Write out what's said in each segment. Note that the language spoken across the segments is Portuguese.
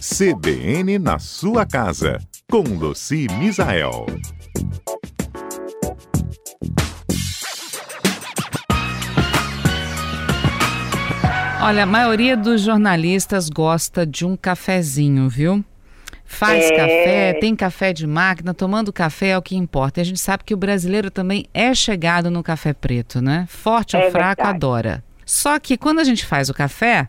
CBN na sua casa, com Luci Misael. Olha, a maioria dos jornalistas gosta de um cafezinho, viu? Faz É. café, tem café de máquina, tomando café é o que importa. E a gente sabe que o brasileiro também é chegado no café preto, né? Forte ou É fraco, verdade. adora. Só que quando a gente faz o café,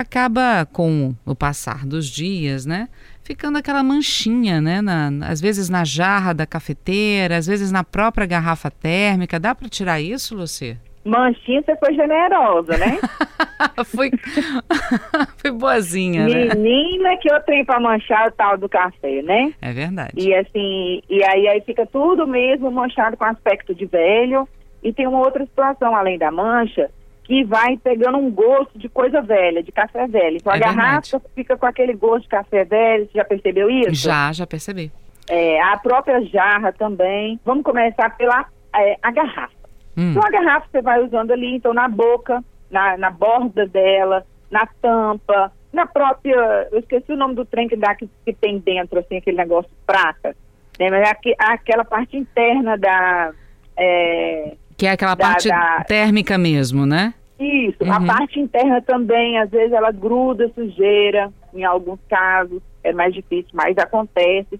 acaba com o passar dos dias, né? Ficando aquela manchinha, né? Na- às vezes na jarra da cafeteira, às vezes na própria garrafa térmica. Dá para tirar isso, Luci? Manchinha, você foi generosa, né? Fui, Fui boazinha, né? Menina, que eu tenho pra manchar o tal do café, né? É verdade. E assim, e aí, aí fica tudo mesmo manchado com aspecto de velho. E tem uma outra situação, além da mancha, que vai pegando um gosto de coisa velha, de café velho. Então É a garrafa fica com aquele gosto de café velho, você já percebeu isso? Já, já percebi. É, a própria jarra também. Vamos começar pela é, a garrafa. Hum, Então a garrafa você vai usando ali, então na boca, na, na borda dela, na tampa, na própria. Eu esqueci o nome do trem que dá que, que tem dentro, assim, aquele negócio prata. Né? Mas é aqui- aquela parte interna da. é, que é aquela da- parte da- térmica mesmo, né? isso, Uhum. a parte interna também, às vezes ela gruda sujeira, em alguns casos, é mais difícil, mas acontece.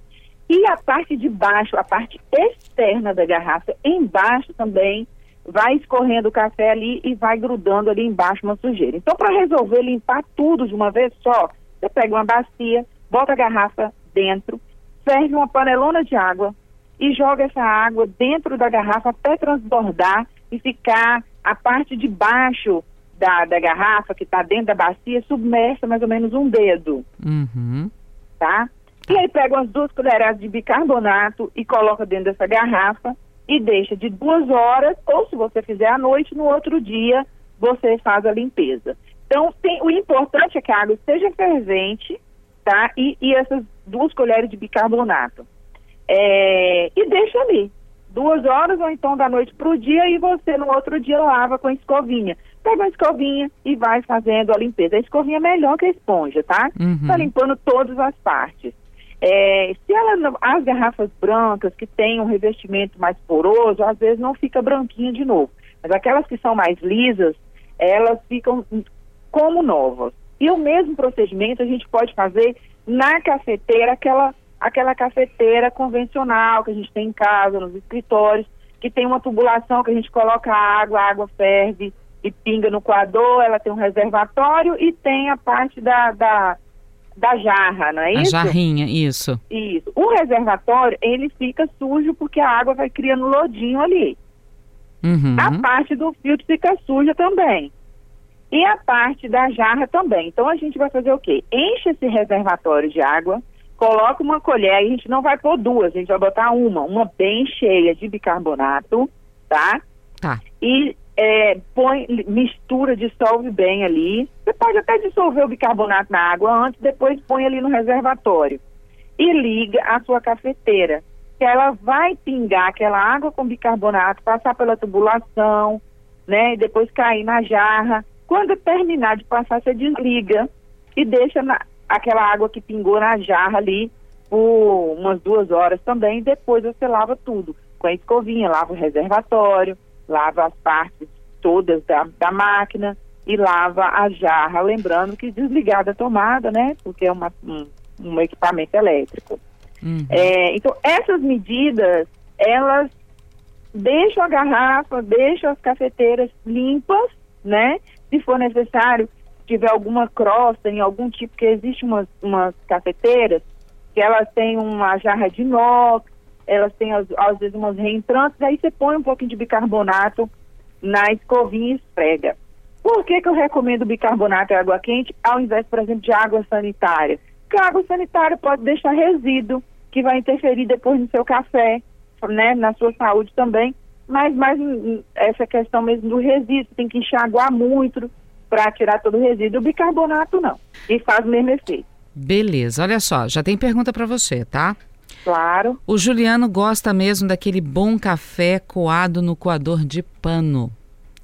E a parte de baixo, a parte externa da garrafa, embaixo também, vai escorrendo o café ali e vai grudando ali embaixo uma sujeira. Então, para resolver limpar tudo de uma vez só, você pega uma bacia, bota a garrafa dentro, ferve uma panelona de água e joga essa água dentro da garrafa até transbordar e ficar a parte de baixo da, da garrafa, que está dentro da bacia, submersa mais ou menos um dedo, Uhum. tá? E aí pega umas duas colheradas de bicarbonato e coloca dentro dessa garrafa e deixa de duas horas, ou se você fizer à noite, no outro dia você faz a limpeza. Então, tem- o importante é que a água esteja fervente, tá? E, e essas duas colheres de bicarbonato. É, e deixa ali. Duas horas ou então da noite para o dia e você no outro dia lava com a escovinha. Pega uma escovinha e vai fazendo a limpeza. A escovinha é melhor que a esponja, tá? Uhum. Tá limpando todas as partes. É, se ela as garrafas brancas que têm um revestimento mais poroso, às vezes não fica branquinha de novo. Mas aquelas que são mais lisas, elas ficam como novas. E o mesmo procedimento a gente pode fazer na cafeteira, aquela, aquela cafeteira convencional que a gente tem em casa, nos escritórios, que tem uma tubulação que a gente coloca a água, a água ferve e pinga no coador, ela tem um reservatório e tem a parte da, da, da jarra, não é A isso? jarrinha, isso. Isso. O reservatório, ele fica sujo porque a água vai criando lodinho ali. Uhum. A parte do filtro fica suja também. E a parte da jarra também. Então a gente vai fazer o quê? Enche esse reservatório de água, coloca uma colher, a gente não vai pôr duas, a gente vai botar uma, uma bem cheia de bicarbonato, tá? Tá. E é, põe, mistura, dissolve bem ali. Você pode até dissolver o bicarbonato na água antes, depois põe ali no reservatório. E liga a sua cafeteira, que ela vai pingar aquela água com bicarbonato, passar pela tubulação, né? E depois cair na jarra. Quando terminar de passar, você desliga e deixa na- aquela água que pingou na jarra ali por umas duas horas também. Depois você lava tudo com a escovinha, lava o reservatório, lava as partes todas da, da máquina e lava a jarra. Lembrando que desligar da tomada, né? Porque é uma, um, um equipamento elétrico. Uhum. É, então, essas medidas, elas deixam a garrafa, deixam as cafeteiras limpas, né? Se for necessário, tiver alguma crosta em algum tipo, porque existe umas, umas cafeteiras que elas têm uma jarra de inox, elas têm às, às vezes umas reentrantes, aí você põe um pouquinho de bicarbonato na escovinha e esfrega. Por que, que eu recomendo bicarbonato e água quente ao invés, por exemplo, de água sanitária? Porque a água sanitária pode deixar resíduo que vai interferir depois no seu café, né, na sua saúde também. Mas mais hum, essa questão mesmo do resíduo, tem que enxaguar muito para tirar todo o resíduo. O bicarbonato não. E faz o mesmo efeito. Beleza, olha só, já tem pergunta para você, tá? Claro. O Juliano gosta mesmo daquele bom café coado no coador de pano.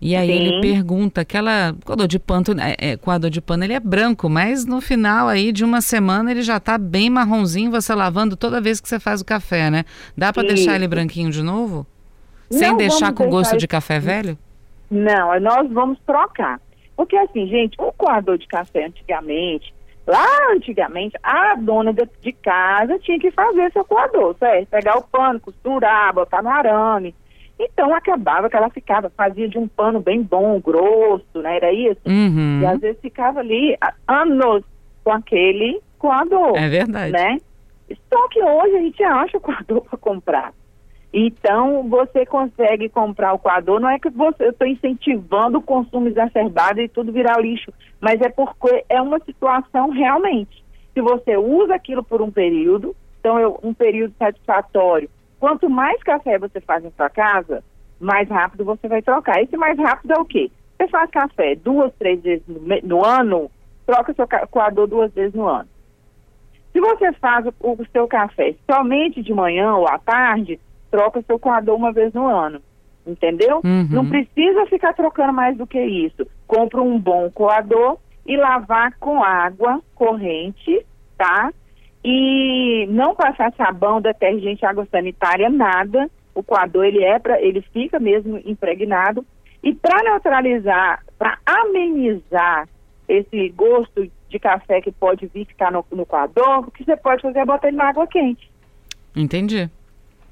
E aí Sim. ele pergunta, aquela coador de pano, é, é, coador de pano ele é branco, mas no final aí de uma semana ele já tá bem marronzinho, você lavando toda vez que você faz o café, né? Dá para deixar ele branquinho de novo? Sem Não deixar com gosto deixar de ele- café velho? Não, nós vamos trocar. Porque assim, gente, o coador de café antigamente, lá antigamente, a dona de, de casa tinha que fazer seu coador, certo? Pegar o pano, costurar, botar no arame. Então acabava que ela ficava, fazia de um pano bem bom, grosso, né? Era isso. Uhum. E às vezes ficava ali anos com aquele coador É verdade. né? Só que hoje a gente acha o coador para comprar. Então, você consegue comprar o coador, não é que você, eu estou incentivando o consumo exacerbado e tudo virar lixo, mas é porque é uma situação realmente. Se você usa aquilo por um período, então é um período satisfatório, quanto mais café você faz em sua casa, mais rápido você vai trocar. Esse mais rápido é o quê? Você faz café duas, três vezes no, no ano, troca seu coador duas vezes no ano. Se você faz o, o seu café somente de manhã ou à tarde, troca seu coador uma vez no ano. Entendeu? Uhum. Não precisa ficar trocando mais do que isso. Compra um bom coador e lavar com água corrente, tá? E não passar sabão, detergente, água sanitária, nada. O coador ele é para, ele fica mesmo impregnado. E para neutralizar, para amenizar esse gosto de café que pode vir ficar no, no coador, o que você pode fazer é botar ele na água quente Entendi.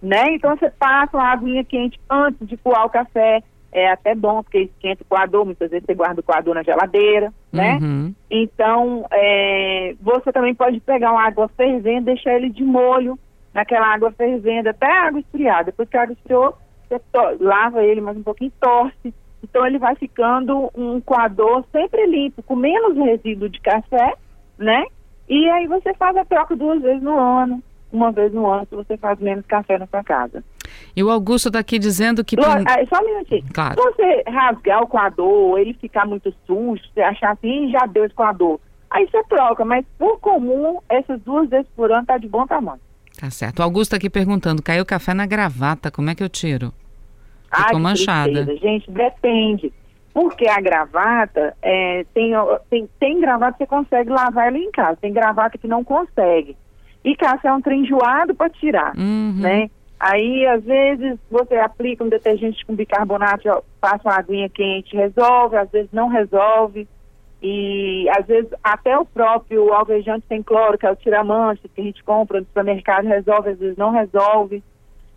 Né? Então você passa uma aguinha quente antes de coar o café, é até bom, porque esquenta o coador, muitas vezes você guarda o coador na geladeira, né? Uhum. Então, é, você também pode pegar uma água fervendo, deixar ele de molho naquela água fervendo até a água esfriar. Depois que a água esfriou, você lava ele mais um pouquinho, torce. Então ele vai ficando um coador sempre limpo, com menos resíduo de café, né? E aí você faz a troca duas vezes no ano, uma vez no ano, se você faz menos café na sua casa. E o Augusto está aqui dizendo que. Ah, só um minutinho. Claro. Se você rasgar o coador, ele ficar muito sujo, você achar assim, "Ih, já deu esse coador. Aí você troca, mas por comum, essas duas vezes por ano tá de bom tamanho. Tá certo. O Augusto aqui perguntando: caiu café na gravata, como é que eu tiro? Ai, Ficou que manchada. tristeza. Gente, depende. Porque a gravata, é, tem, tem, tem gravata que você consegue lavar ela em casa, tem gravata que não consegue. E café é um trem enjoado para tirar, Uhum. né? Aí, às vezes, você aplica um detergente com bicarbonato, passa uma aguinha quente, resolve, às vezes não resolve. E, às vezes, até o próprio alvejante sem cloro, que é o tiramancha, que a gente compra no supermercado, resolve, às vezes não resolve.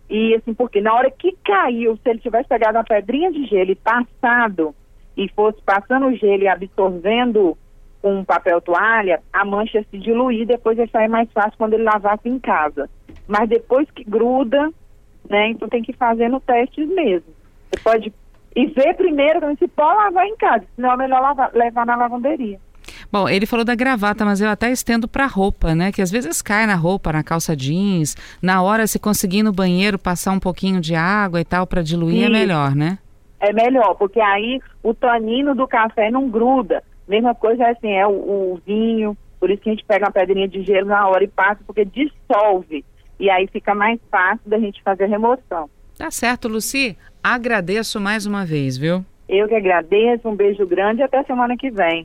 E assim, porque na hora que caiu, se ele tivesse pegado uma pedrinha de gelo e passado, e fosse passando o gelo e absorvendo com um papel toalha, a mancha se diluir, depois ia sair mais fácil quando ele lavasse em casa. Mas depois que gruda, né, então tem que fazer no teste mesmo. Você pode e ver primeiro se pode lavar em casa, senão é melhor lavar- levar na lavanderia. Bom, ele falou da gravata, mas eu até estendo para roupa, né? Que às vezes cai na roupa, na calça jeans. Na hora, se conseguir ir no banheiro passar um pouquinho de água e tal para diluir, é melhor, né? é melhor, porque aí o tanino do café não gruda. Mesma coisa assim, é o, o vinho, por isso que a gente pega uma pedrinha de gelo na hora e passa, porque dissolve. E aí fica mais fácil da gente fazer a remoção. Tá certo, Luci. Agradeço mais uma vez, viu? Eu que agradeço, um beijo grande e até semana que vem.